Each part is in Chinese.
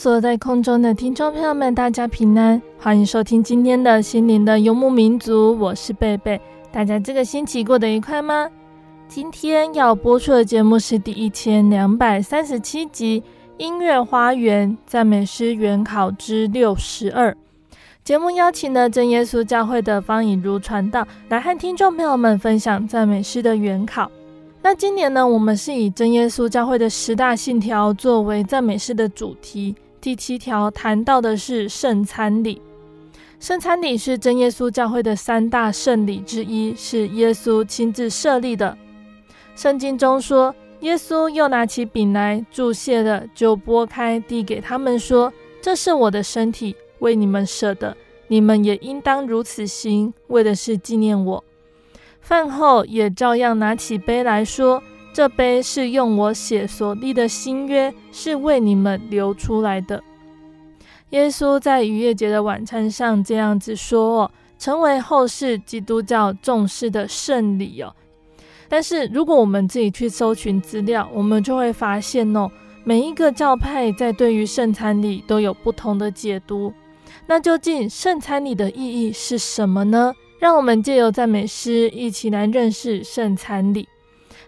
所在空中的听众朋友们，大家平安，欢迎收听今天的心灵的游牧民族，我是贝贝。大家这个星期过得愉快吗？今天要播出的节目是第一千两百三十七集《音乐花园赞美诗原考之六十二》。节目邀请了真耶稣教会的方以如传道来和听众朋友们分享赞美诗的原考。那今年呢，我们是以真耶稣教会的十大信条作为赞美诗的主题。第七条谈到的是圣餐礼。圣餐礼是真耶稣教会的三大圣礼之一，是耶稣亲自设立的。圣经中说，耶稣又拿起饼来，祝谢了，就擘开，递给他们说：“这是我的身体，为你们舍的，你们也应当如此行，为的是纪念我。”饭后也照样拿起杯来说。这杯是用我血所立的新约，是为你们流出来的。耶稣在逾越节的晚餐上这样子说：“哦，成为后世基督教重视的圣礼哦。”但是如果我们自己去搜寻资料，我们就会发现哦，每一个教派在对于圣餐礼都有不同的解读。那究竟圣餐礼的意义是什么呢？让我们借由赞美诗一起来认识圣餐礼。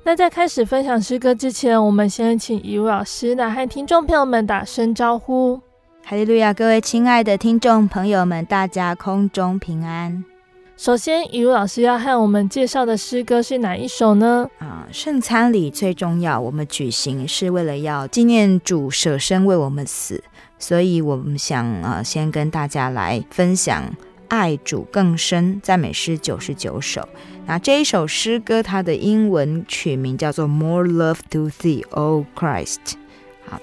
那在开始分享诗歌之前，我们先请一位老师来和听众朋友们打声招呼。哈利路亚，各位亲爱的听众朋友们，大家空中平安。首先，一位老师要和我们介绍的诗歌是哪一首呢？啊，圣餐礼最重要，我们举行是为了要纪念主舍身为我们死，所以我们想啊，先跟大家来分享。爱主更深，赞美诗九十九首。那这一首诗歌，它的英文曲名叫做《More Love to Thee, O Christ》。好，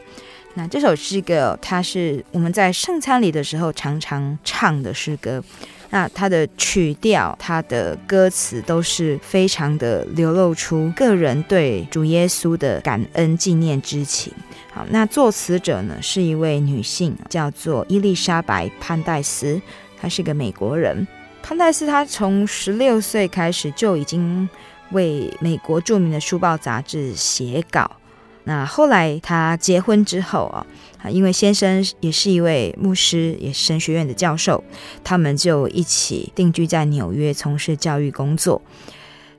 那这首诗歌，它是我们在圣餐礼的时候常常唱的诗歌。那它的曲调、它的歌词都是非常的流露出个人对主耶稣的感恩纪念之情。好，那作词者呢是一位女性，叫做伊丽莎白潘代斯。她是个美国人，潘代斯。他从十六岁开始就已经为美国著名的书报杂志写稿。那后来他结婚之后啊，因为先生也是一位牧师，也是神学院的教授，他们就一起定居在纽约，从事教育工作。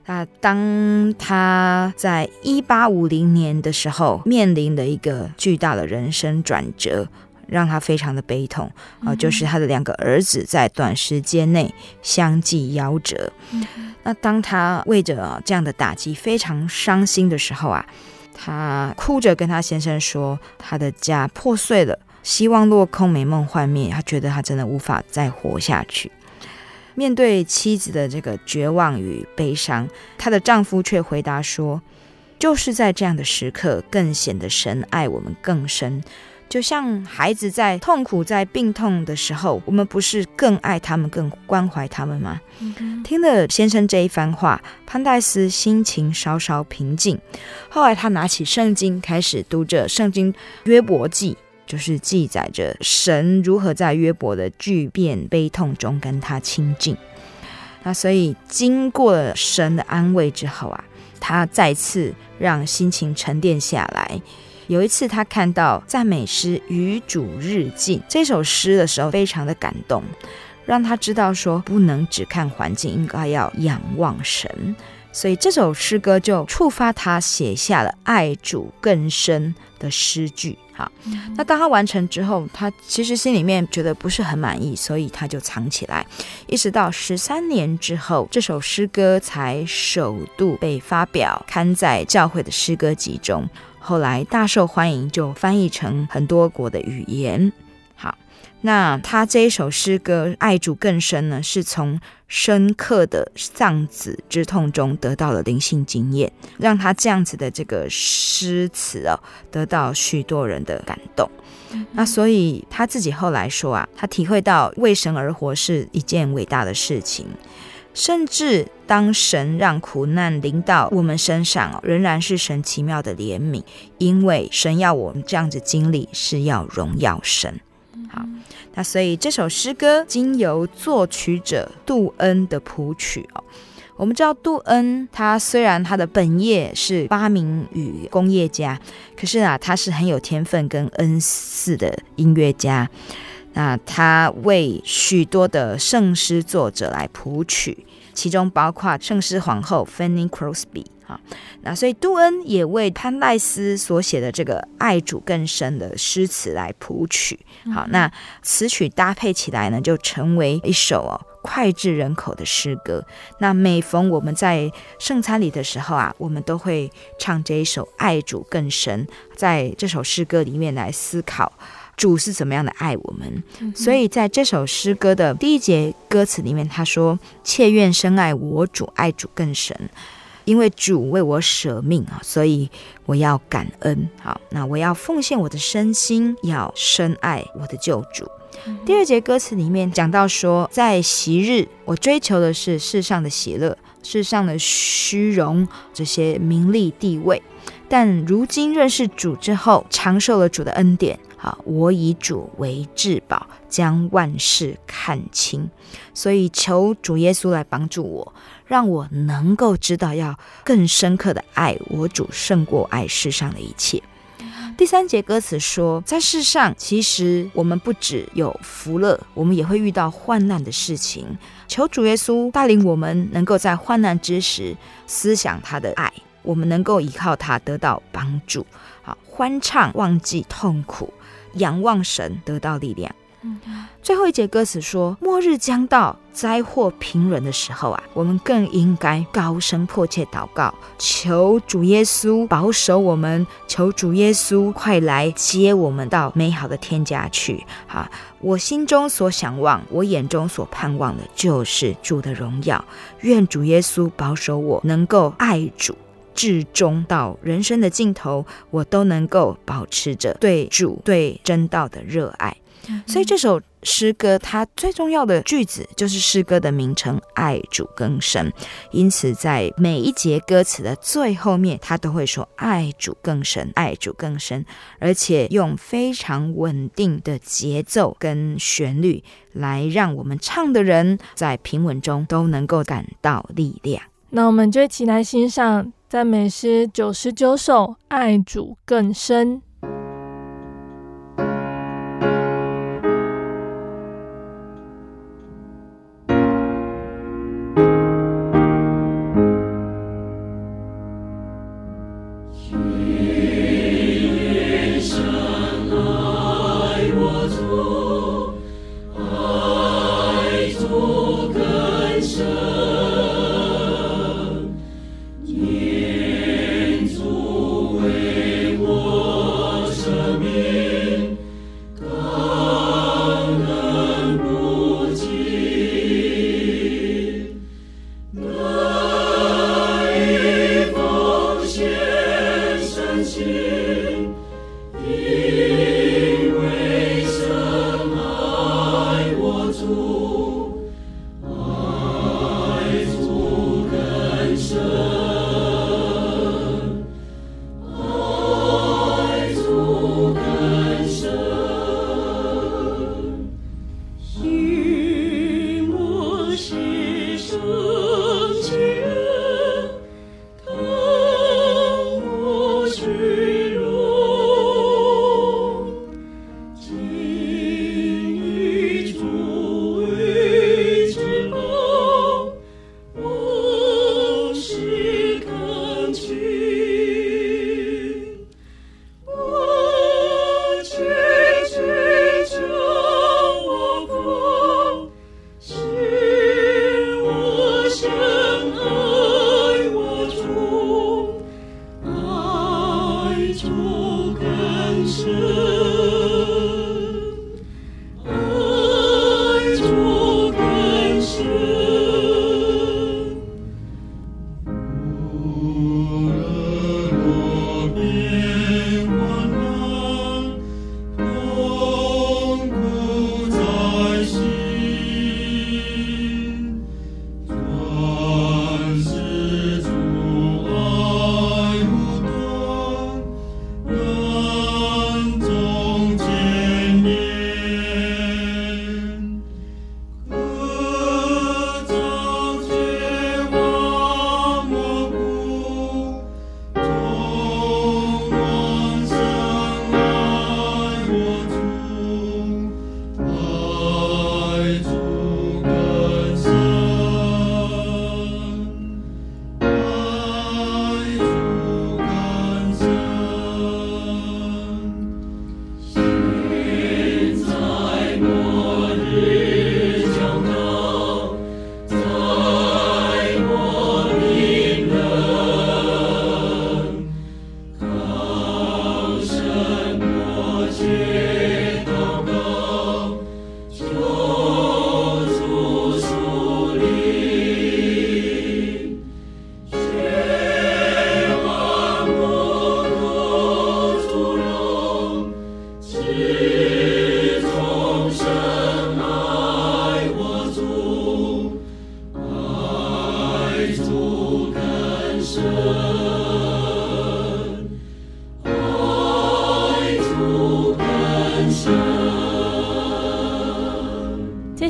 那当他在一八五零年的时候，面临了一个巨大的人生转折。让他非常的悲痛啊，就是他的两个儿子在短时间内相继夭折。嗯、那当他为着这样的打击非常伤心的时候啊，他哭着跟他先生说，他的家破碎了，希望落空，美梦幻灭，他觉得他真的无法再活下去。面对妻子的这个绝望与悲伤，她的丈夫却回答说，就是在这样的时刻，更显得神爱我们更深。就像孩子在痛苦、在病痛的时候，我们不是更爱他们、更关怀他们吗？嗯、听了先生这一番话，潘戴斯心情稍稍平静。后来他拿起圣经，开始读着圣经约伯记，就是记载着神如何在约伯的巨变悲痛中跟他亲近。那所以经过了神的安慰之后啊，他再次让心情沉淀下来。有一次，他看到赞美诗《与主日进》这首诗的时候，非常的感动，让他知道说不能只看环境，应该要仰望神。所以这首诗歌就触发他写下了爱主更深的诗句。好，那当他完成之后，他其实心里面觉得不是很满意，所以他就藏起来，一直到十三年之后，这首诗歌才首度被发表，刊在教会的诗歌集中。后来大受欢迎，就翻译成很多国的语言。好，那他这一首诗歌《爱主更深》呢，是从深刻的丧子之痛中得到了灵性经验，让他这样子的这个诗词哦，得到许多人的感动。那所以他自己后来说啊，他体会到为神而活是一件伟大的事情。甚至当神让苦难临到我们身上，仍然是神奇妙的怜悯，因为神要我们这样子经历，是要荣耀神。好，那所以这首诗歌经由作曲者杜恩的谱曲哦，我们知道杜恩他虽然他的本业是发明与工业家，可是啊，他是很有天分跟恩赐的音乐家。那他为许多的圣诗作者来谱曲。其中包括圣诗皇后 Fanny Crosby 啊，那所以杜恩也为潘赖斯所写的这个爱主更深的诗词来谱曲。好，那词曲搭配起来呢，就成为一首哦脍炙人口的诗歌。那每逢我们在圣餐礼的时候啊，我们都会唱这一首爱主更深，在这首诗歌里面来思考。主是怎么样的爱我们？所以在这首诗歌的第一节歌词里面，他说：“切愿深爱我主，爱主更深，因为主为我舍命啊，所以我要感恩。好，那我要奉献我的身心，要深爱我的救主。”第二节歌词里面讲到说，在昔日我追求的是世上的喜乐，世上的虚荣，这些名利地位，但如今认识主之后，尝受了主的恩典。好，我以主为至宝，将万事看清，所以求主耶稣来帮助我，让我能够知道要更深刻的爱我主，胜过爱世上的一切。第三节歌词说，在世上其实我们不只有福乐，我们也会遇到患难的事情。求主耶稣带领我们，能够在患难之时思想他的爱，我们能够依靠他得到帮助。好，欢唱忘记痛苦。仰望神，得到力量。最后一节歌词说：“末日将到，灾祸频仍的时候啊，我们更应该高声迫切祷告，求主耶稣保守我们，求主耶稣快来接我们到美好的天家去。哈，我心中所想望，我眼中所盼望的，就是主的荣耀。愿主耶稣保守我，能够爱主。”至终到人生的尽头，我都能够保持着对主、对真道的热爱。所以这首诗歌，它最重要的句子就是诗歌的名称“爱主更深”。因此，在每一节歌词的最后面，他都会说“爱主更深，爱主更深”，而且用非常稳定的节奏跟旋律，来让我们唱的人在平稳中都能够感到力量。那我们就一起来欣赏。赞美诗九十九首，爱主更深。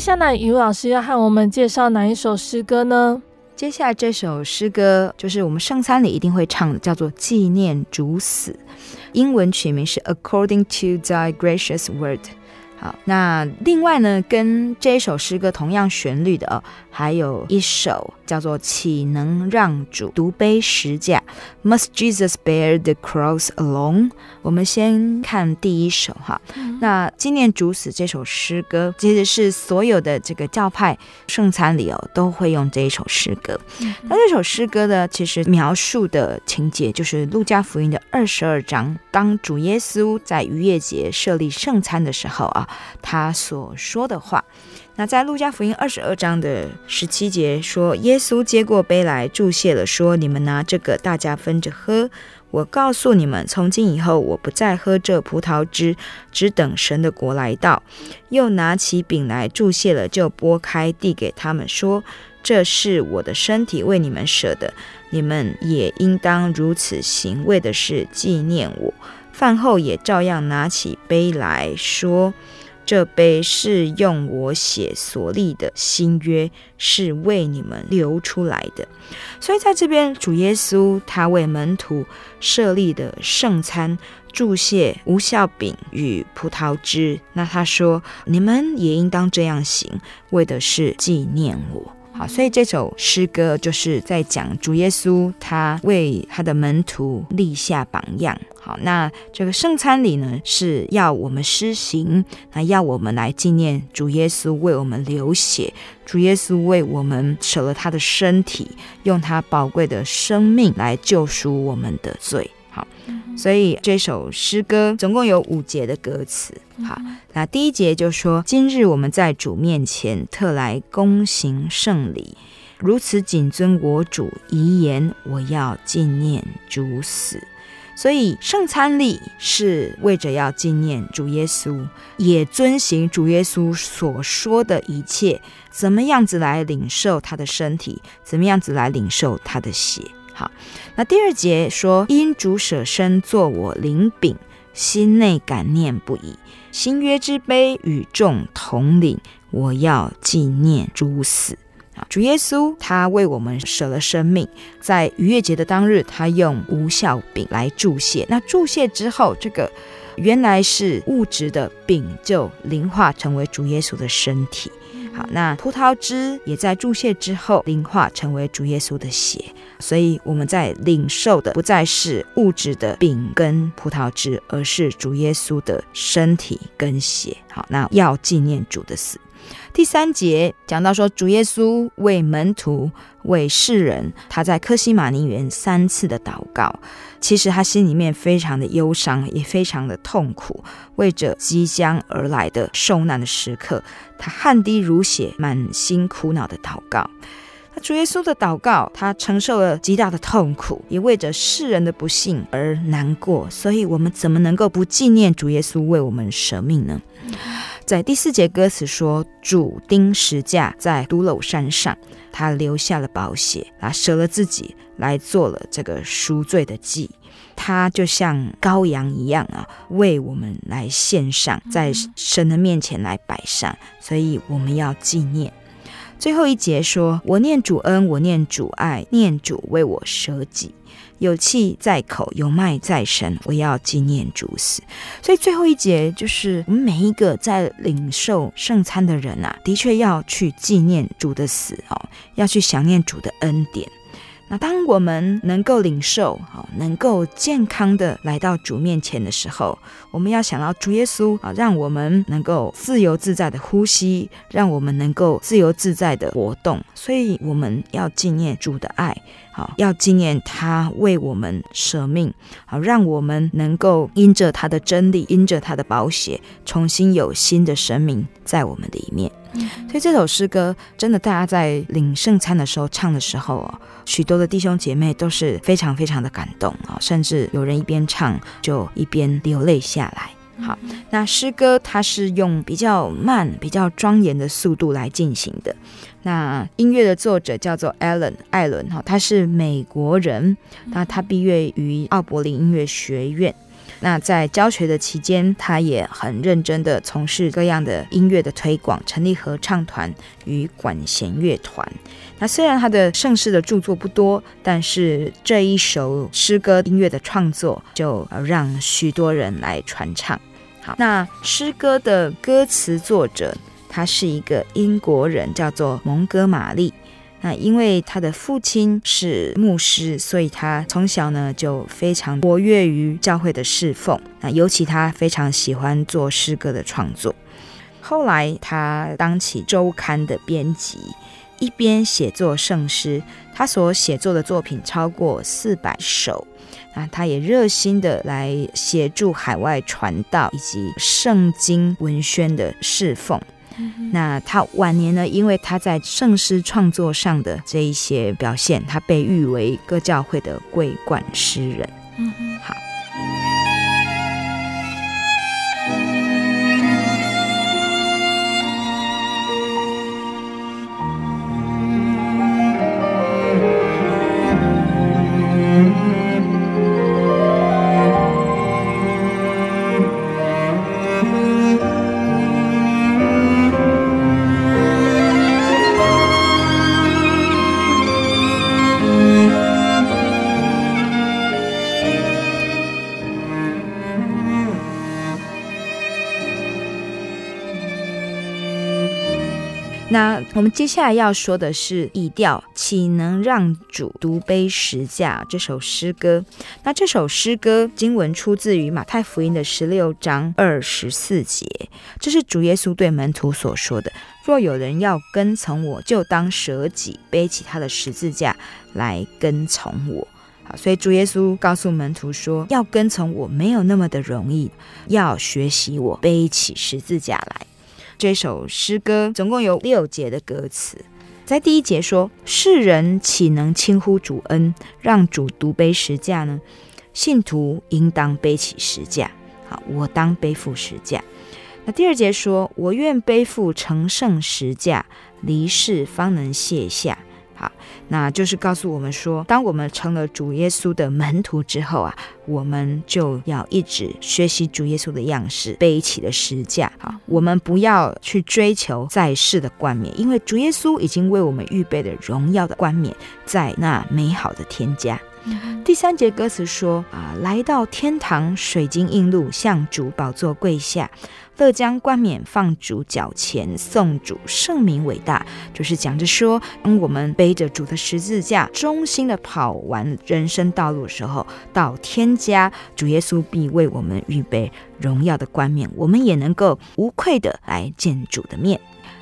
下来，于老师要和我们介绍哪一首诗歌呢？接下来这首诗歌就是我们圣餐里一定会唱的，叫做《纪念主死》，英文曲名是《According to Thy Gracious Word》。好，那另外呢，跟这一首诗歌同样旋律的哦，还有一首叫做《岂能让主独背十架》，Must Jesus bear the cross alone？我们先看第一首哈。嗯、那纪念主死这首诗歌，其实是所有的这个教派圣餐里哦都会用这一首诗歌。嗯、那这首诗歌呢，其实描述的情节就是路加福音的二十二章，当主耶稣在逾越节设立圣餐的时候啊。他所说的话，那在路加福音二十二章的十七节说，耶稣接过杯来祝谢了，说：“你们拿这个，大家分着喝。我告诉你们，从今以后，我不再喝这葡萄汁，只等神的国来到。”又拿起饼来祝谢了，就擘开递给他们说：“这是我的身体，为你们舍的，你们也应当如此行，为的是纪念我。”饭后也照样拿起杯来说：“这杯是用我血所立的新约，是为你们流出来的。”所以在这边，主耶稣他为门徒设立的圣餐，注谢无效饼与葡萄汁。那他说：“你们也应当这样行，为的是纪念我。”好，所以这首诗歌就是在讲主耶稣，他为他的门徒立下榜样。好，那这个圣餐礼呢，是要我们施行，那要我们来纪念主耶稣为我们流血，主耶稣为我们舍了他的身体，用他宝贵的生命来救赎我们的罪。好所以这首诗歌总共有五节的歌词。好，那第一节就说：“今日我们在主面前特来恭行圣礼，如此谨遵我主遗言，我要纪念主死。”所以圣餐礼是为着要纪念主耶稣，也遵行主耶稣所说的一切，怎么样子来领受他的身体，怎么样子来领受他的血。好，那第二节说，因主舍身作我灵饼，心内感念不已。新约之杯与众同领，我要纪念主死。啊，主耶稣他为我们舍了生命，在逾越节的当日，他用无酵饼来祝谢。那祝谢之后，这个原来是物质的饼，就灵化成为主耶稣的身体。好，那葡萄汁也在注谢之后灵化成为主耶稣的血，所以我们在领受的不再是物质的饼跟葡萄汁，而是主耶稣的身体跟血。好，那要纪念主的死。第三节讲到说，主耶稣为门徒、为世人，他在科西马尼园三次的祷告，其实他心里面非常的忧伤，也非常的痛苦，为着即将而来的受难的时刻，他汗滴如血，满心苦恼的祷告。那主耶稣的祷告，他承受了极大的痛苦，也为着世人的不幸而难过。所以，我们怎么能够不纪念主耶稣为我们舍命呢？在第四节歌词说：“主钉十架在髑髅山上，他留下了宝血，啊，舍了自己来做了这个赎罪的祭。他就像羔羊一样啊，为我们来献上，在神的面前来摆上。所以我们要纪念。最后一节说：我念主恩，我念主爱，念主为我舍己。”有气在口，有脉在身，我要纪念主死。所以最后一节就是我们每一个在领受圣餐的人啊，的确要去纪念主的死哦，要去想念主的恩典。那当我们能够领受，好，能够健康的来到主面前的时候，我们要想到主耶稣啊，让我们能够自由自在的呼吸，让我们能够自由自在的活动。所以我们要纪念主的爱，好，要纪念他为我们舍命，好，让我们能够因着他的真理，因着他的宝血，重新有新的生命在我们里面。所以这首诗歌真的，大家在领圣餐的时候唱的时候哦，许多的弟兄姐妹都是非常非常的感动啊，甚至有人一边唱就一边流泪下来。好，那诗歌它是用比较慢、比较庄严的速度来进行的。那音乐的作者叫做 Alan 艾伦哈，他是美国人，那他毕业于奥柏林音乐学院。那在教学的期间，他也很认真的从事各样的音乐的推广，成立合唱团与管弦乐团。那虽然他的盛世的著作不多，但是这一首诗歌音乐的创作就让许多人来传唱。好，那诗歌的歌词作者，他是一个英国人，叫做蒙哥马利。那因为他的父亲是牧师，所以他从小呢就非常活跃于教会的侍奉。那尤其他非常喜欢做诗歌的创作。后来他当起周刊的编辑，一边写作圣诗，他所写作的作品超过四百首。那他也热心的来协助海外传道以及圣经文宣的侍奉。那他晚年呢，因为他在圣诗创作上的这一些表现，他被誉为各教会的桂冠诗人。嗯，好。我们接下来要说的是以调，岂能让主独背十架这首诗歌。那这首诗歌经文出自于马太福音的十六章二十四节，这是主耶稣对门徒所说的：“若有人要跟从我，就当舍己，背起他的十字架来跟从我。”好，所以主耶稣告诉门徒说：“要跟从我没有那么的容易，要学习我背起十字架来。”这首诗歌总共有六节的歌词，在第一节说：“世人岂能轻忽主恩，让主独背十架呢？信徒应当背起十架。好，我当背负十架。那第二节说：我愿背负成圣十架，离世方能卸下。”好，那就是告诉我们说，当我们成了主耶稣的门徒之后啊，我们就要一直学习主耶稣的样式，背起了十架。好，我们不要去追求在世的冠冕，因为主耶稣已经为我们预备了荣耀的冠冕，在那美好的天家。第三节歌词说啊，来到天堂，水晶映路，向主宝座跪下，乐将冠冕放主脚前，颂主圣名伟大。就是讲着说，当我们背着主的十字架，忠心的跑完人生道路的时候，到天家，主耶稣必为我们预备荣耀的冠冕，我们也能够无愧的来见主的面。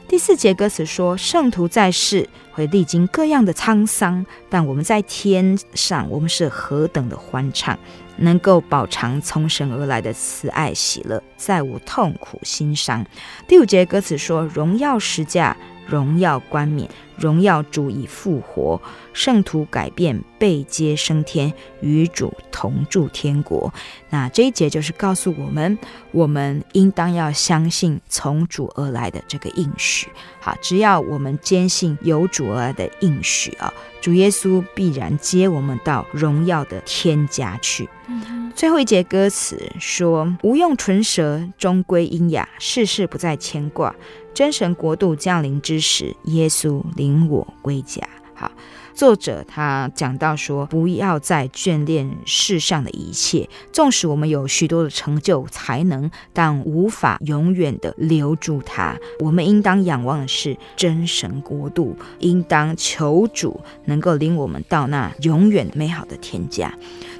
第四节歌词说：“圣徒在世会历经各样的沧桑，但我们在天上，我们是何等的欢畅，能够饱尝从神而来的慈爱喜乐，再无痛苦心伤。”第五节歌词说：“荣耀十架。”荣耀冠冕，荣耀主已复活，圣徒改变，被接升天，与主同住天国。那这一节就是告诉我们，我们应当要相信从主而来的这个应许。好，只要我们坚信由主而来的应许啊，主耶稣必然接我们到荣耀的天家去。嗯、最后一节歌词说：“无用唇舌，终归音哑，世事不再牵挂。”真神国度降临之时，耶稣领我归家。好，作者他讲到说，不要再眷恋世上的一切，纵使我们有许多的成就才能，但无法永远的留住它。我们应当仰望的是真神国度，应当求主能够领我们到那永远美好的天家。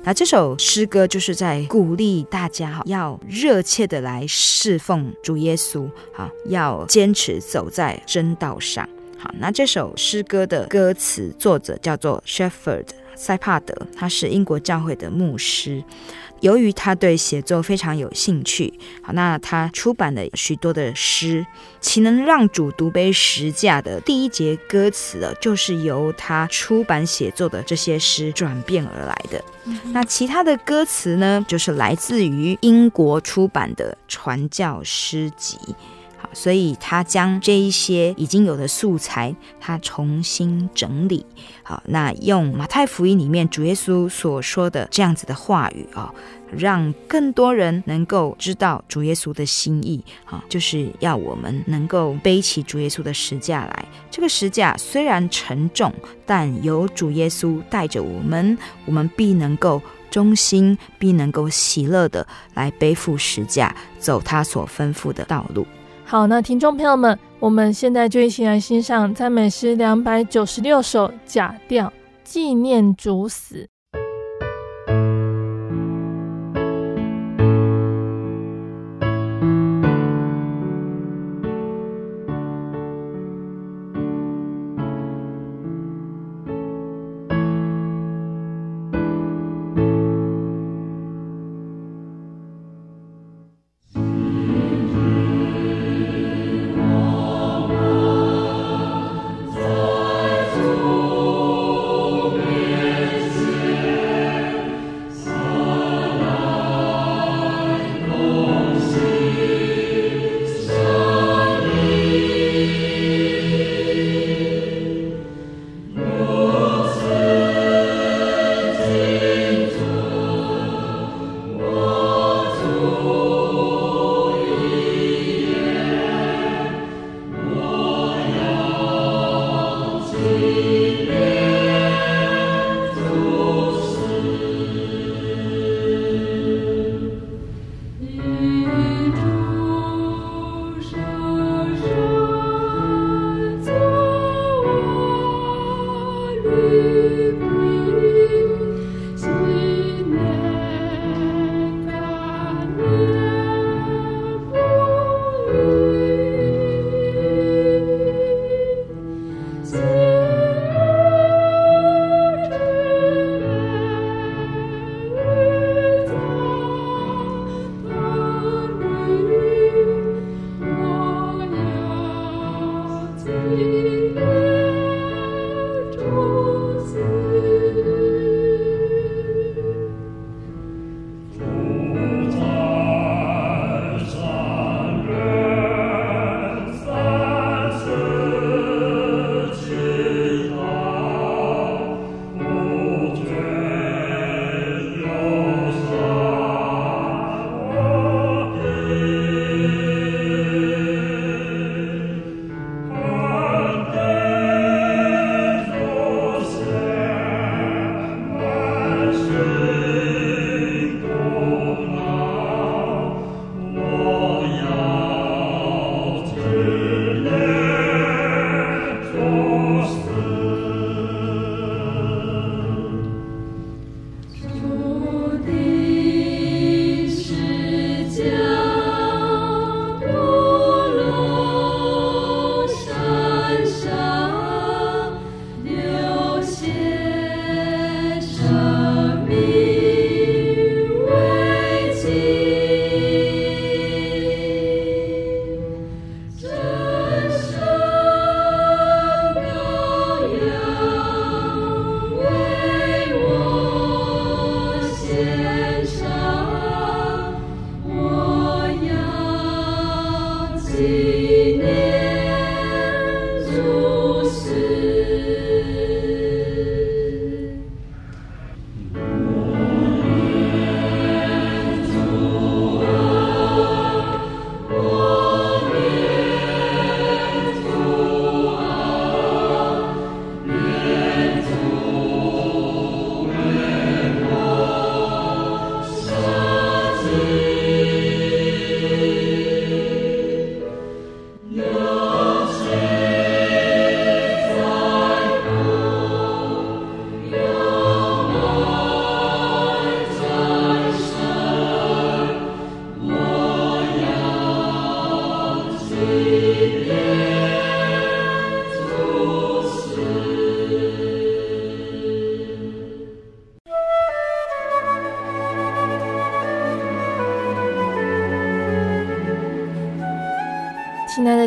那这首诗歌就是在鼓励大家哈，要热切的来侍奉主耶稣，哈，要坚持走在真道上。好，那这首诗歌的歌词作者叫做 Shepherd 塞帕德，他是英国教会的牧师。由于他对写作非常有兴趣，好，那他出版了许多的诗，岂能让主独杯十架的第一节歌词呢，就是由他出版写作的这些诗转变而来的。嗯、那其他的歌词呢，就是来自于英国出版的传教诗集。所以他将这一些已经有的素材，他重新整理。好，那用马太福音里面主耶稣所说的这样子的话语啊，让更多人能够知道主耶稣的心意啊，就是要我们能够背起主耶稣的十架来。这个十架虽然沉重，但有主耶稣带着我们，我们必能够忠心，必能够喜乐的来背负十架，走他所吩咐的道路。好，那听众朋友们，我们现在就一起来欣赏赞美诗两百九十六首假调，纪念主死。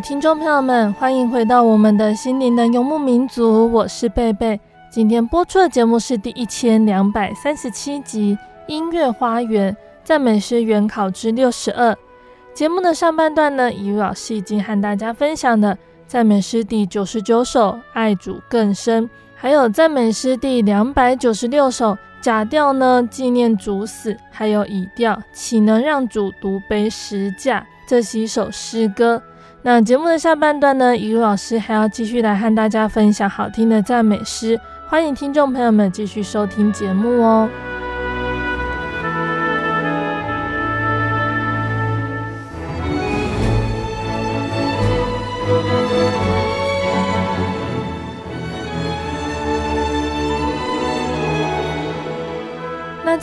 听众朋友们，欢迎回到我们的心灵的游牧民族，我是贝贝。今天播出的节目是第一千两百三十七集《音乐花园赞美诗原考之六十二》。节目的上半段呢，怡老师已经和大家分享了赞美诗第九十九首《爱主更深》，还有赞美诗第两百九十六首假调呢，纪念主死，还有乙调岂能让主独背十架这几首诗歌。那节目的下半段呢，雨露老师还要继续来和大家分享好听的赞美诗，欢迎听众朋友们继续收听节目哦。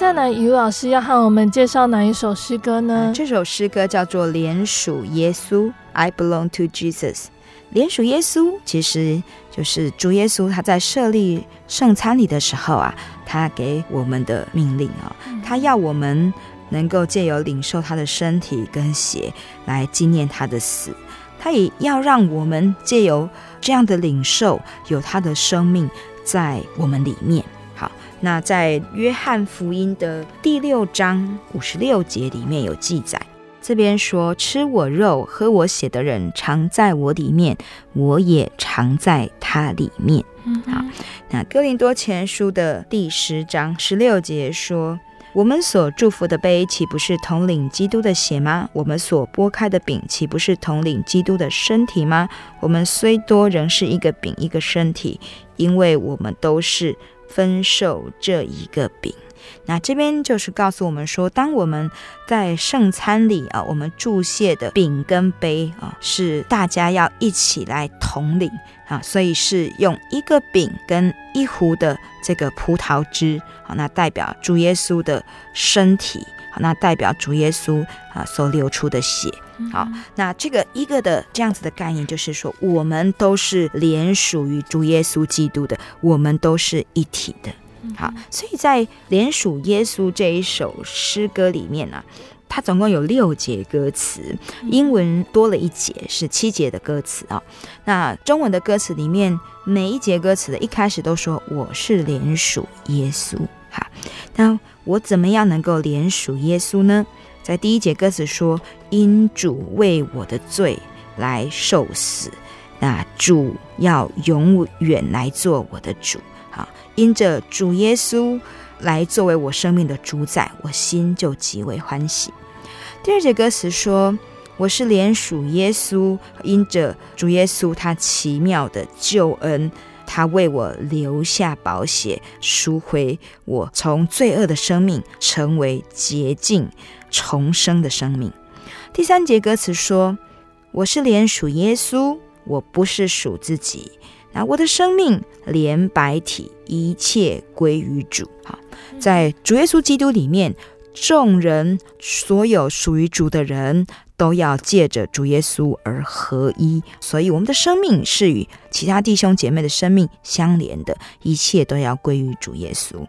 那再来，怡如老师要和我们介绍哪一首诗歌呢？这首诗歌叫做《联属耶稣》，I belong to Jesus。联属耶稣其实就是主耶稣，他在设立圣餐礼的时候啊，他给我们的命令啊、哦，他要我们能够借由领受他的身体跟血来纪念他的死，他也要让我们借由这样的领受，有他的生命在我们里面。那在约翰福音的第六章五十六节里面有记载，这边说：“吃我肉、喝我血的人，常在我里面，我也常在他里面。”好，那哥林多前书的第十章十六节说：“我们所祝福的杯，岂不是统领基督的血吗？我们所拨开的饼，岂不是统领基督的身体吗？我们虽多，仍是一个饼，一个身体，因为我们都是。”分受这一个饼，那这边就是告诉我们说，当我们在圣餐里啊，我们祝谢的饼跟杯啊，是大家要一起来统领啊，所以是用一个饼跟一壶的这个葡萄汁，好，那代表主耶稣的身体，好，那代表主耶稣啊所流出的血。好，那这个一个的这样子的概念，就是说，我们都是连属于主耶稣基督的，我们都是一体的。好，所以在连属耶稣这一首诗歌里面呢、啊，它总共有六节歌词，英文多了一节，是七节的歌词啊。那中文的歌词里面，每一节歌词的一开始都说我是连属耶稣。好，那我怎么样能够连属耶稣呢？在第一节歌词说：“因主为我的罪来受死，那主要永远来做我的主。好，因着主耶稣来作为我生命的主宰，我心就极为欢喜。”第二节歌词说：“我是连属耶稣，因着主耶稣他奇妙的救恩，他为我留下宝血，赎回我从罪恶的生命，成为洁净。”重生的生命。第三节歌词说：“我是连属耶稣，我不是属自己。那我的生命连百体，一切归于主。好，在主耶稣基督里面，众人所有属于主的人都要借着主耶稣而合一。所以，我们的生命是与其他弟兄姐妹的生命相连的，一切都要归于主耶稣。”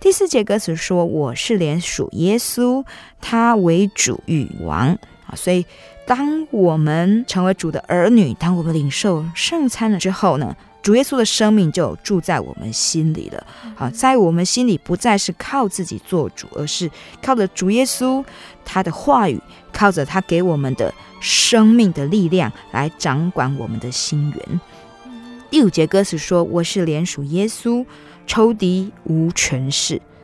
第四节歌词说：“我是连属耶稣，他为主与王啊！所以，当我们成为主的儿女，当我们领受圣餐了之后呢，主耶稣的生命就住在我们心里了。好，在我们心里不再是靠自己做主，而是靠着主耶稣他的话语，靠着他给我们的生命的力量来掌管我们的心源。”第五节歌词说：“我是联属耶稣。”仇敌无权势，好，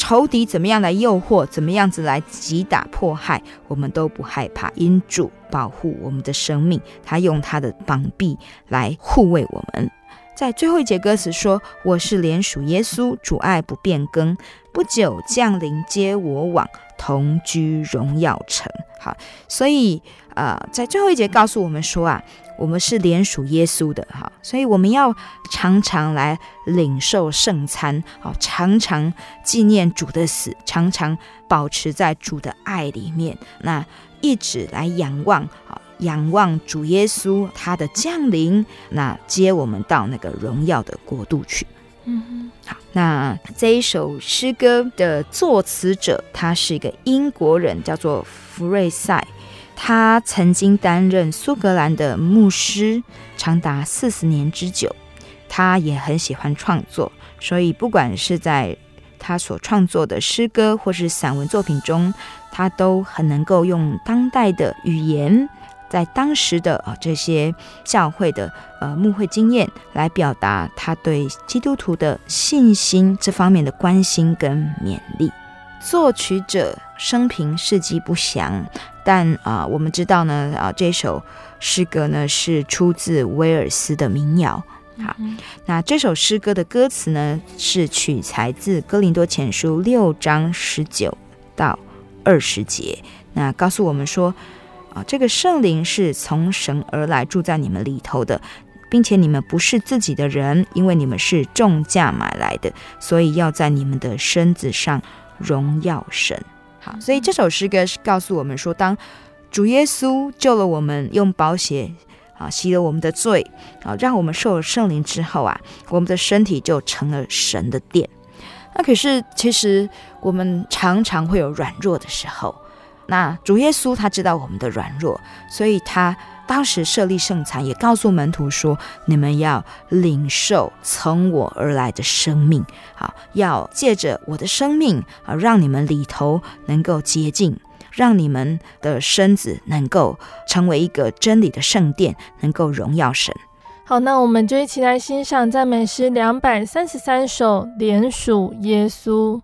仇敌怎么样来诱惑，怎么样子来击打迫害，我们都不害怕，因主保护我们的生命，他用他的膀臂来护卫我们。在最后一节歌词说：“我是连属耶稣，主爱不变更，不久降临接我往同居荣耀城。”好，所以呃，在最后一节告诉我们说啊。我们是联属耶稣的哈，所以我们要常常来领受圣餐，好，常常纪念主的死，常常保持在主的爱里面，那一直来仰望，好，仰望主耶稣他的降临，那接我们到那个荣耀的国度去。嗯，好，那这一首诗歌的作词者，他是一个英国人，叫做福瑞赛。他曾经担任苏格兰的牧师，长达四十年之久。他也很喜欢创作，所以不管是在他所创作的诗歌或是散文作品中，他都很能够用当代的语言，在当时的啊这些教会的呃牧会经验来表达他对基督徒的信心这方面的关心跟勉励。作曲者生平事迹不详，但啊我们知道呢啊这首诗歌呢是出自威尔斯的民谣。好，那这首诗歌的歌词呢，是取材自《哥林多前书》六章十九到二十节。那告诉我们说，啊，这个圣灵是从神而来，住在你们里头的，并且你们不是自己的人，因为你们是重价买来的，所以要在你们的身子上荣耀神。好，所以这首诗歌是告诉我们说，当主耶稣救了我们，用宝血。啊，洗了我们的罪，啊，让我们受了圣灵之后啊，我们的身体就成了神的殿。那可是，其实我们常常会有软弱的时候。那主耶稣他知道我们的软弱，所以他当时设立圣餐，也告诉门徒说：“你们要领受从我而来的生命，好，要借着我的生命啊，让你们里头能够洁净。”让你们的身子能够成为一个真理的圣殿，能够荣耀神。好，那我们就一起来欣赏赞美诗两百三十三首，连署耶稣。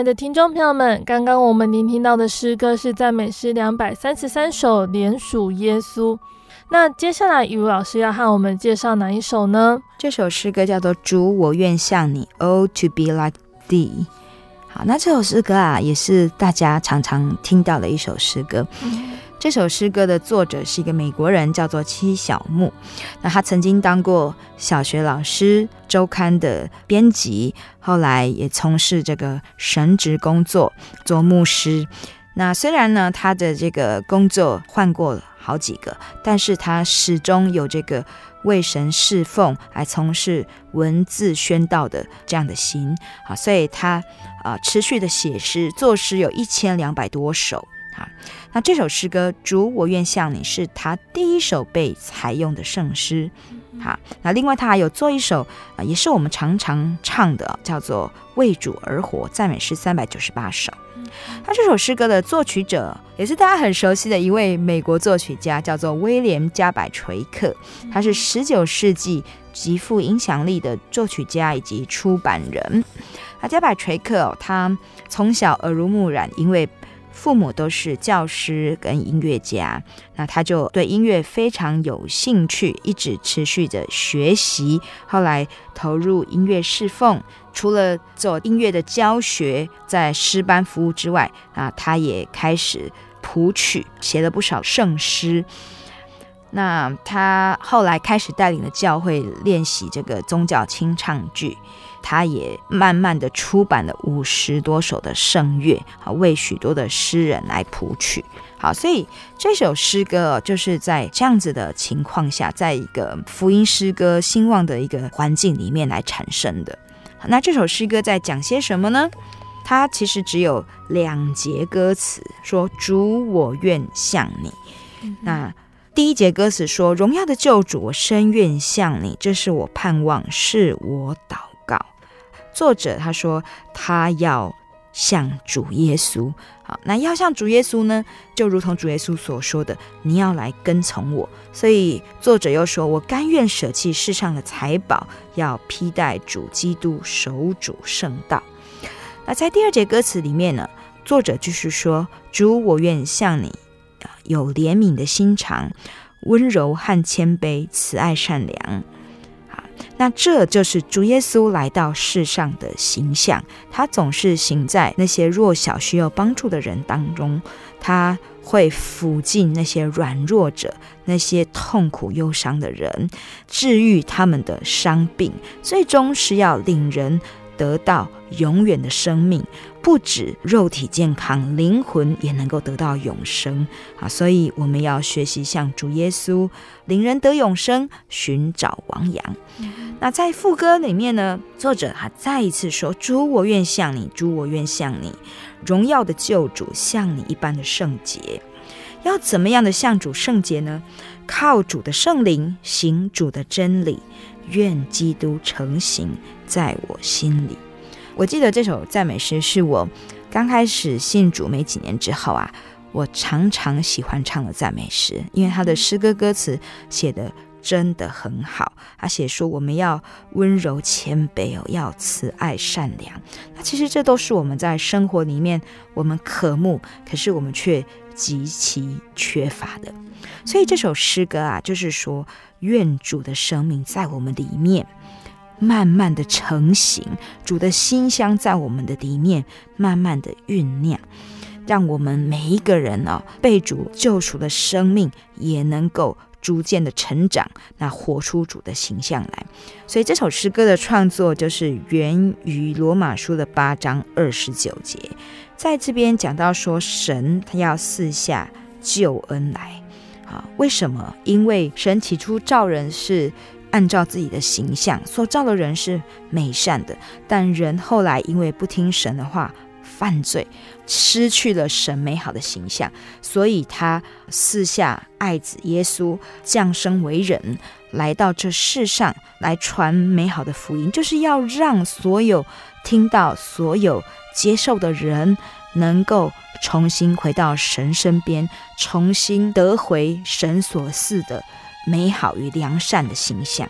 爱的听众朋友们，刚刚我们聆听到的诗歌是赞美诗两百三十三首，连属耶稣。那接下来，雨茹老师要和我们介绍哪一首呢？这首诗歌叫做《主，我愿像你》，Oh to be like thee。好，那这首诗歌啊，也是大家常常听到的一首诗歌。嗯这首诗歌的作者是一个美国人，叫做七小牧。那他曾经当过小学老师、周刊的编辑，后来也从事这个神职工作，做牧师。那虽然呢，他的这个工作换过好几个，但是他始终有这个为神侍奉，来从事文字宣道的这样的心。啊，所以他啊、持续的写诗作诗有一千两百多首。好。那这首诗歌《主，我愿向你》是他第一首被采用的圣诗。好，那另外他还有做一首啊，也是我们常常唱的，叫做《为主而活》赞美诗三百九十八首。他这首诗歌的作曲者也是大家很熟悉的一位美国作曲家，叫做威廉加百垂克。他是十九世纪极富影响力的作曲家以及出版人。那加百垂克哦，他从小耳濡目染，因为父母都是教师跟音乐家，那他就对音乐非常有兴趣，一直持续着学习。后来投入音乐侍奉，除了做音乐的教学，在诗班服务之外，啊，他也开始谱曲，写了不少圣诗。那他后来开始带领了教会练习这个宗教清唱剧。他也慢慢的出版了五十多首的圣乐，好，为许多的诗人来谱曲。好，所以这首诗歌就是在这样子的情况下，在一个福音诗歌兴旺的一个环境里面来产生的。那这首诗歌在讲些什么呢？它其实只有两节歌词，说“主，我愿向你”。那第一节歌词说：“荣耀的救主，我深愿向你，这是我盼望，是我祷。”作者他说他要向主耶稣，好，那要向主耶稣呢，就如同主耶稣所说的，你要来跟从我。所以作者又说，我甘愿舍弃世上的财宝，要披戴主基督，守主圣道。那在第二节歌词里面呢，作者就是说，主，我愿向你有怜悯的心肠，温柔和谦卑，慈爱善良。那这就是主耶稣来到世上的形象，他总是行在那些弱小需要帮助的人当中，他会抚近那些软弱者、那些痛苦忧伤的人，治愈他们的伤病，最终是要令人得到永远的生命。不止肉体健康，灵魂也能够得到永生啊！所以我们要学习像主耶稣，领人得永生，寻找亡羊。嗯、那在副歌里面呢，作者他再一次说：“主，我愿像你；主，我愿像你，荣耀的救主，像你一般的圣洁。要怎么样的向主圣洁呢？靠主的圣灵，行主的真理，愿基督成形在我心里。”我记得这首赞美诗是我刚开始信主没几年之后啊，我常常喜欢唱的赞美诗，因为他的诗歌歌词写得真的很好。他写说我们要温柔谦卑哦，要慈爱善良。那其实这都是我们在生活里面我们渴慕，可是我们却极其缺乏的。所以这首诗歌啊，就是说愿主的生命在我们里面。慢慢的成型，主的馨香在我们的里面慢慢的酝酿，让我们每一个人哦，被主救赎的生命也能够逐渐的成长，那活出主的形象来。所以这首诗歌的创作就是源于罗马书的八章二十九节，在这边讲到说，神他要赐下救恩来啊？为什么？因为神起初造人是。按照自己的形象所造的人是美善的，但人后来因为不听神的话，犯罪，失去了神美好的形象，所以他四下爱子耶稣降生为人，来到这世上来传美好的福音，就是要让所有听到、所有接受的人，能够重新回到神身边，重新得回神所赐的。美好与良善的形象，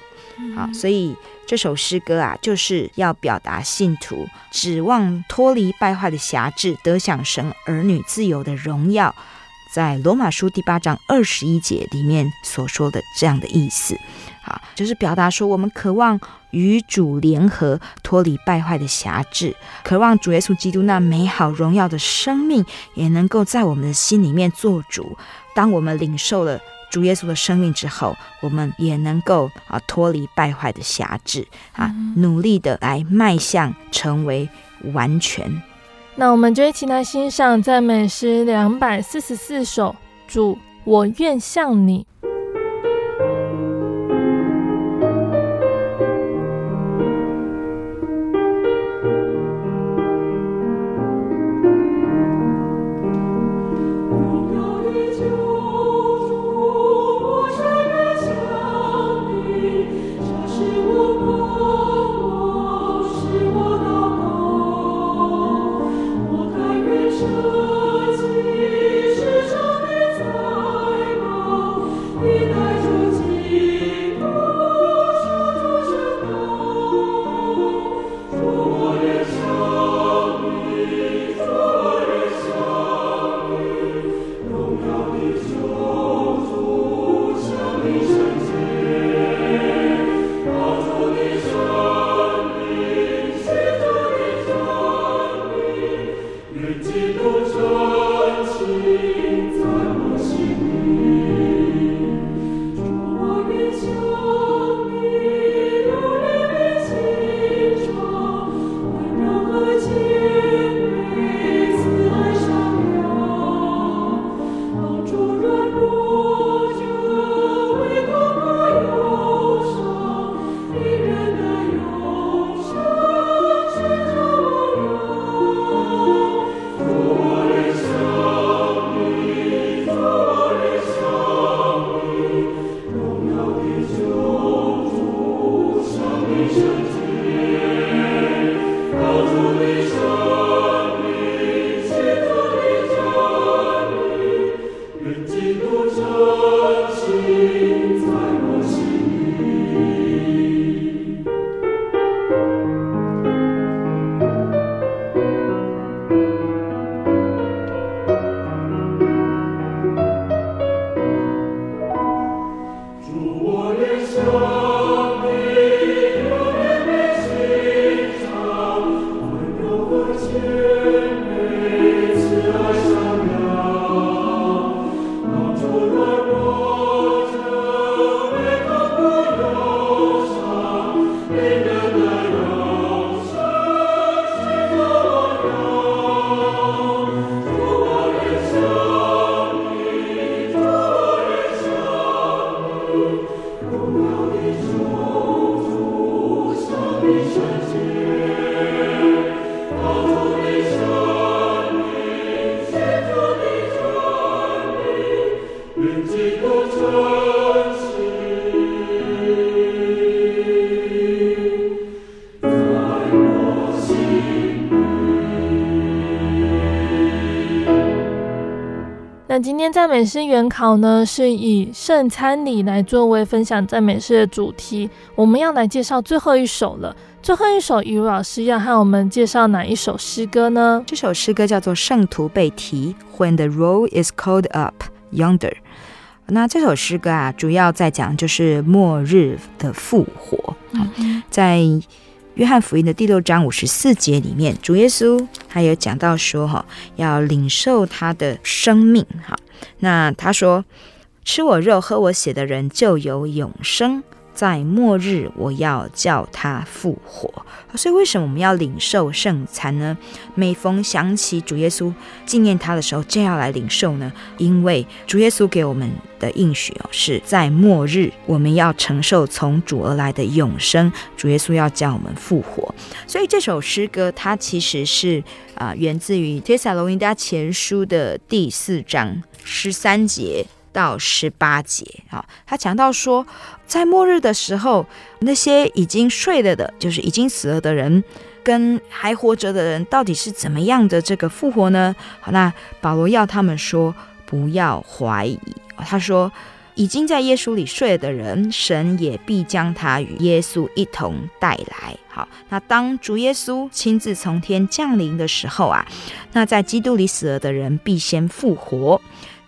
好，所以这首诗歌啊，就是要表达信徒指望脱离败坏的辖制，得享神儿女自由的荣耀，在罗马书第八章二十一节里面所说的这样的意思，好，就是表达说我们渴望与主联合，脱离败坏的辖制，渴望主耶稣基督那美好荣耀的生命也能够在我们的心里面做主。当我们领受了。主耶稣的生命之后，我们也能够啊脱离败坏的辖制啊，努力的来迈向成为完全。那我们就一起来欣赏赞美诗两百四十四首。主，我愿向你。天赞美诗原考呢，是以圣餐礼来作为分享赞美诗的主题。我们要来介绍最后一首了。最后一首，以如老师要和我们介绍哪一首诗歌呢？这首诗歌叫做《圣徒被提》，When the road is called up yonder。那这首诗歌啊，主要在讲就是末日的复活。嗯、在约翰福音的第六章五十四节里面，主耶稣还有讲到说，哈，要领受他的生命。哈，那他说，吃我肉、喝我血的人就有永生。在末日，我要叫他复活。所以，为什么我们要领受圣餐呢？每逢想起主耶稣纪念他的时候，就要来领受呢？因为主耶稣给我们的应许哦，是在末日我们要承受从主而来的永生。主耶稣要叫我们复活。所以，这首诗歌它其实是啊、源自于帖撒罗尼迦前书的第四章十三节。到十八节啊，他讲到说，在末日的时候，那些已经睡了的，就是已经死了的人，跟还活着的人，到底是怎么样的这个复活呢？好，那保罗要他们说，不要怀疑。他说，已经在耶稣里睡了的人，神也必将他与耶稣一同带来。好，那当主耶稣亲自从天降临的时候啊，那在基督里死了的人必先复活。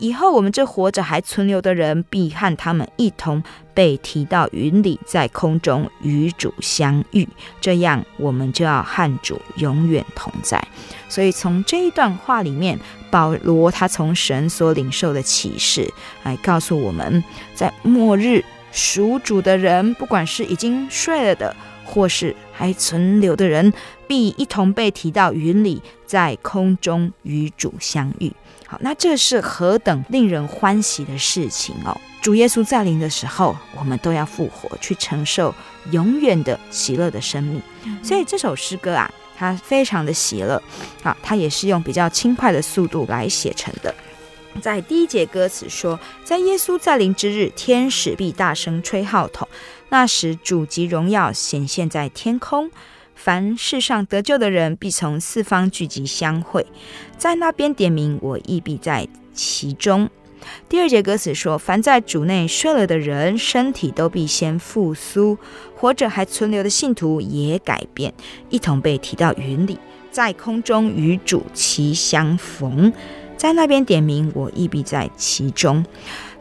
以后，我们这活着还存留的人，必和他们一同被提到云里，在空中与主相遇。这样，我们就要和主永远同在。所以，从这一段话里面，保罗他从神所领受的启示，来告诉我们，在末日属主的人，不管是已经睡了的，或是还存留的人，必一同被提到云里，在空中与主相遇。好，那这是何等令人欢喜的事情哦！主耶稣再临的时候，我们都要复活，去承受永远的喜乐的生命。所以这首诗歌啊，它非常的喜乐，好，它也是用比较轻快的速度来写成的。在第一节歌词说，在耶稣再临之日，天使必大声吹号筒，那时主及荣耀显现在天空。凡世上得救的人，必从四方聚集相会，在那边点名，我亦必在其中。第二节歌词说：凡在主内睡了的人，身体都必先复苏；活着还存留的信徒也改变，一同被提到云里，在空中与主齐相逢。在那边点名，我亦必在其中。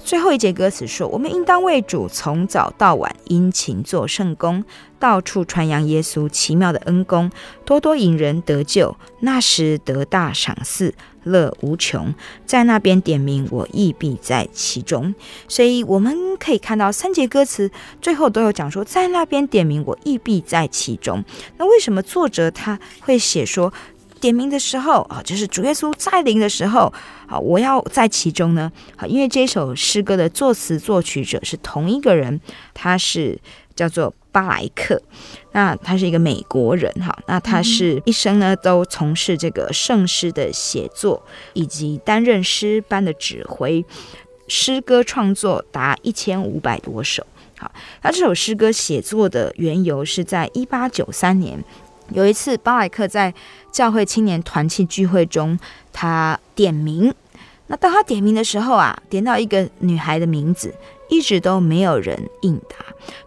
最后一节歌词说：“我们应当为主从早到晚殷勤做圣工，到处传扬耶稣奇妙的恩功，多多引人得救。那时得大赏赐，乐无穷。在那边点名，我亦必在其中。”所以我们可以看到三节歌词最后都有讲说：“在那边点名，我亦必在其中。”那为什么作者他会写说？点名的时候啊，就是主耶稣再临的时候啊，我要在其中呢。好，因为这首诗歌的作词作曲者是同一个人，他是叫做巴莱克，那他是一个美国人哈，那他是一生呢都从事这个圣诗的写作，以及担任诗班的指挥，诗歌创作达一千五百多首。好，那这首诗歌写作的缘由是在一八九三年。有一次，巴莱克在教会青年团契聚会中，他点名。那当他点名的时候啊，点到一个女孩的名字，一直都没有人应答。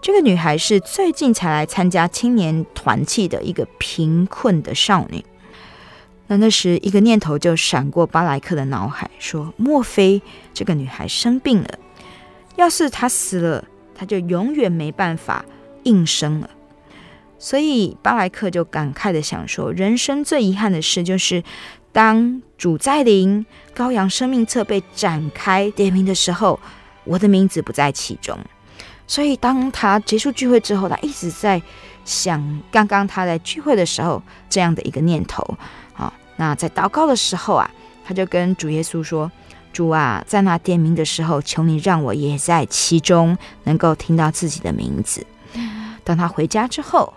这个女孩是最近才来参加青年团契的一个贫困的少女。那那时，一个念头就闪过巴莱克的脑海，说：莫非这个女孩生病了？要是她死了，她就永远没办法应声了。所以巴莱克就感慨地想说：“人生最遗憾的事，就是当主在临，羔羊生命册被展开点名的时候，我的名字不在其中。”所以当他结束聚会之后，他一直在想刚刚他在聚会的时候这样的一个念头。啊，那在祷告的时候啊，他就跟主耶稣说：“主啊，在那点名的时候，求你让我也在其中，能够听到自己的名字。”当他回家之后。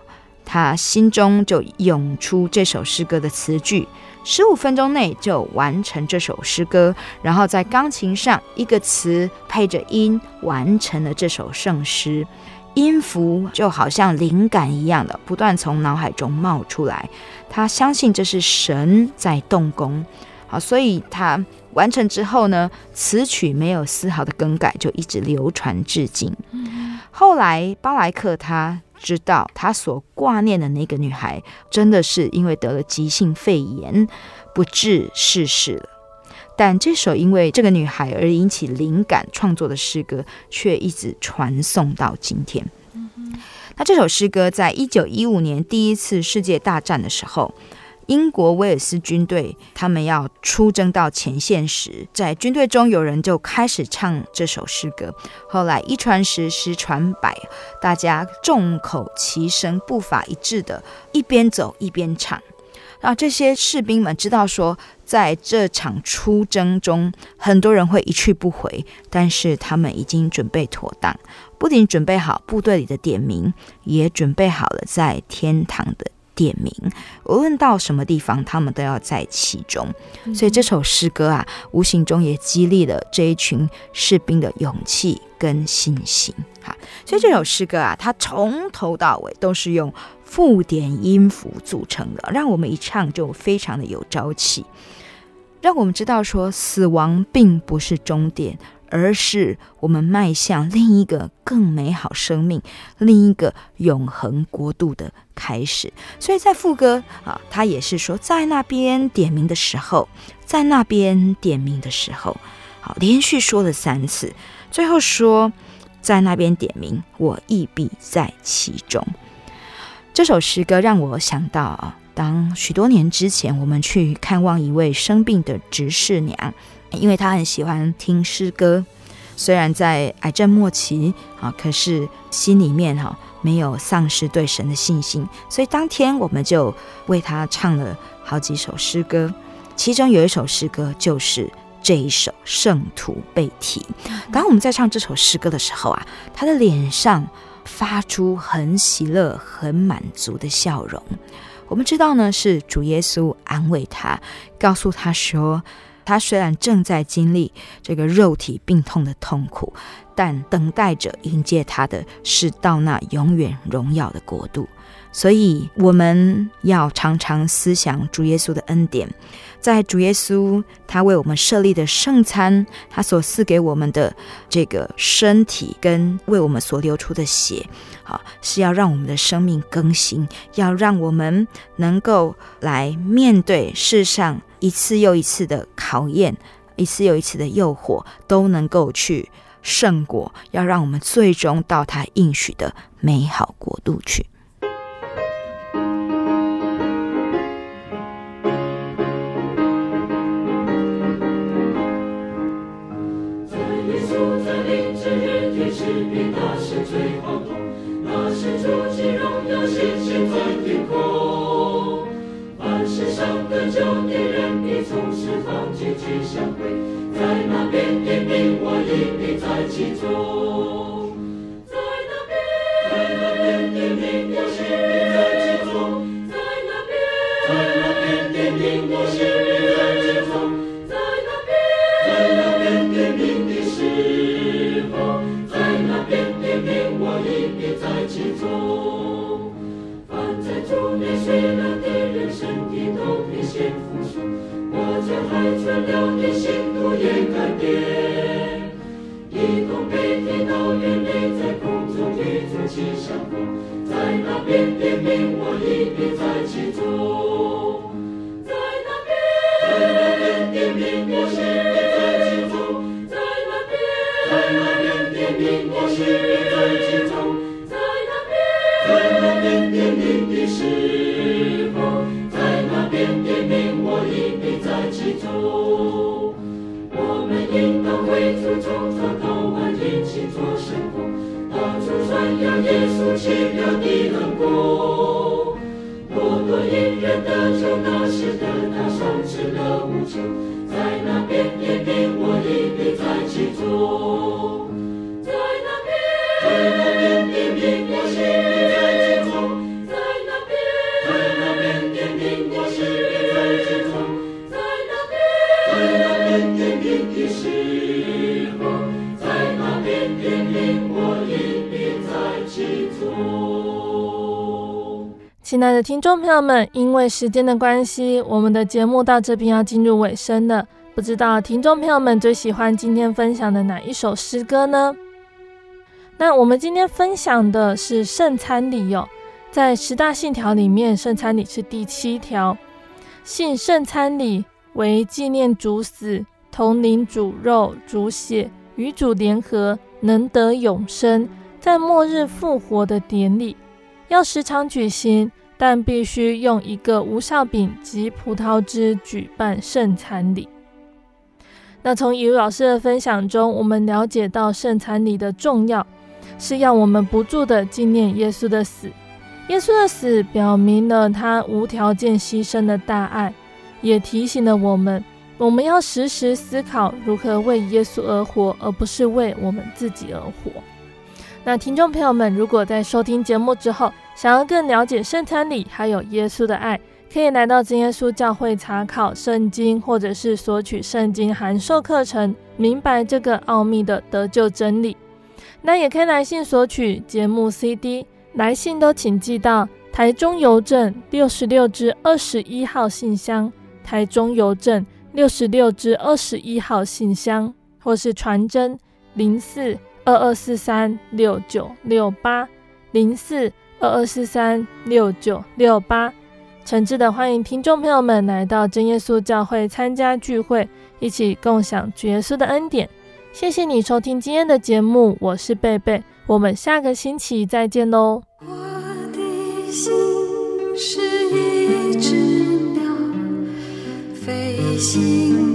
他心中就涌出这首诗歌的词句，十五分钟内就完成这首诗歌，然后在钢琴上一个词配着音，完成了这首圣诗。音符就好像灵感一样的不断从脑海中冒出来。他相信这是神在动工，好，所以他完成之后呢，词曲没有丝毫的更改，就一直流传至今。后来巴莱克他知道，他所挂念的那个女孩，真的是因为得了急性肺炎，不治逝世了。但这首因为这个女孩而引起灵感创作的诗歌，却一直传颂到今天。那这首诗歌在一九一五年第一次世界大战的时候，英国威尔斯军队他们要出征到前线时，在军队中有人就开始唱这首诗歌。后来一传十，十传百，大家众口齐声，步伐一致的，一边走一边唱。啊，这些士兵们知道说，在这场出征中，很多人会一去不回，但是他们已经准备妥当，不仅准备好部队里的点名，也准备好了在天堂的点名。无论到什么地方，他们都要在其中。所以这首诗歌啊，无形中也激励了这一群士兵的勇气跟信心。哈，所以这首诗歌啊，它从头到尾都是用。附点音符组成的，让我们一唱就非常的有朝气，让我们知道说死亡并不是终点，而是我们迈向另一个更美好生命、另一个永恒国度的开始。所以在副歌啊，他也是说，在那边点名的时候，在那边点名的时候，好，连续说了三次，最后说，在那边点名，我亦必在其中。这首诗歌让我想到啊，当许多年之前我们去看望一位生病的执事娘，因为他很喜欢听诗歌，虽然在癌症末期啊，可是心里面哈没有丧失对神的信心，所以当天我们就为他唱了好几首诗歌，其中有一首诗歌就是这一首《圣徒被提》。当我们在唱这首诗歌的时候啊，他的脸上。发出很喜乐、很满足的笑容。我们知道呢，是主耶稣安慰他，告诉他说，他虽然正在经历这个肉体病痛的痛苦，但等待着迎接他的是到那永远荣耀的国度。所以，我们要常常思想主耶稣的恩典。在主耶稣他为我们设立的圣餐，他所赐给我们的这个身体跟为我们所流出的血，好，是要让我们的生命更新，要让我们能够来面对世上一次又一次的考验，一次又一次的诱惑，都能够去胜过，要让我们最终到他应许的美好国度去。我一定在其中，在那边，在那边的中。海却流的心都也看见。一同被天道远离在空中，一座吉祥宫，在那边天名我一别在其中。听众朋友们，因为时间的关系，我们的节目到这边要进入尾声了。不知道听众朋友们最喜欢今天分享的哪一首诗歌呢？那我们今天分享的是圣餐礼哦，在十大信条里面，圣餐礼是第七条，信圣餐礼为纪念主死、同领主肉、主血，与主联合，能得永生，在末日复活的典礼，要时常举行，但必须用一个无酵饼及葡萄汁举办圣餐礼。那从以如老师的分享中，我们了解到圣餐礼的重要。是要我们不住地纪念耶稣的死，耶稣的死表明了他无条件牺牲的大爱，也提醒了我们，我们要时时思考如何为耶稣而活，而不是为我们自己而活。那听众朋友们，如果在收听节目之后，想要更了解圣餐礼还有耶稣的爱，可以来到真耶稣教会查考圣经，或者是索取圣经函授课程，明白这个奥秘的得救真理。那也可以来信索取节目 CD，来信都请寄到台中邮政六十六至二十一号信箱，台中邮政六十六至二十一号信箱，或是传真零四二二四三六九六八零四二二四三六九六八，诚挚的欢迎听众朋友们来到真耶稣教会参加聚会，一起共享主耶稣的恩典。谢谢你收听今天的节目，我是贝贝，我们下个星期再见喽。我的心是一只鸟，飞行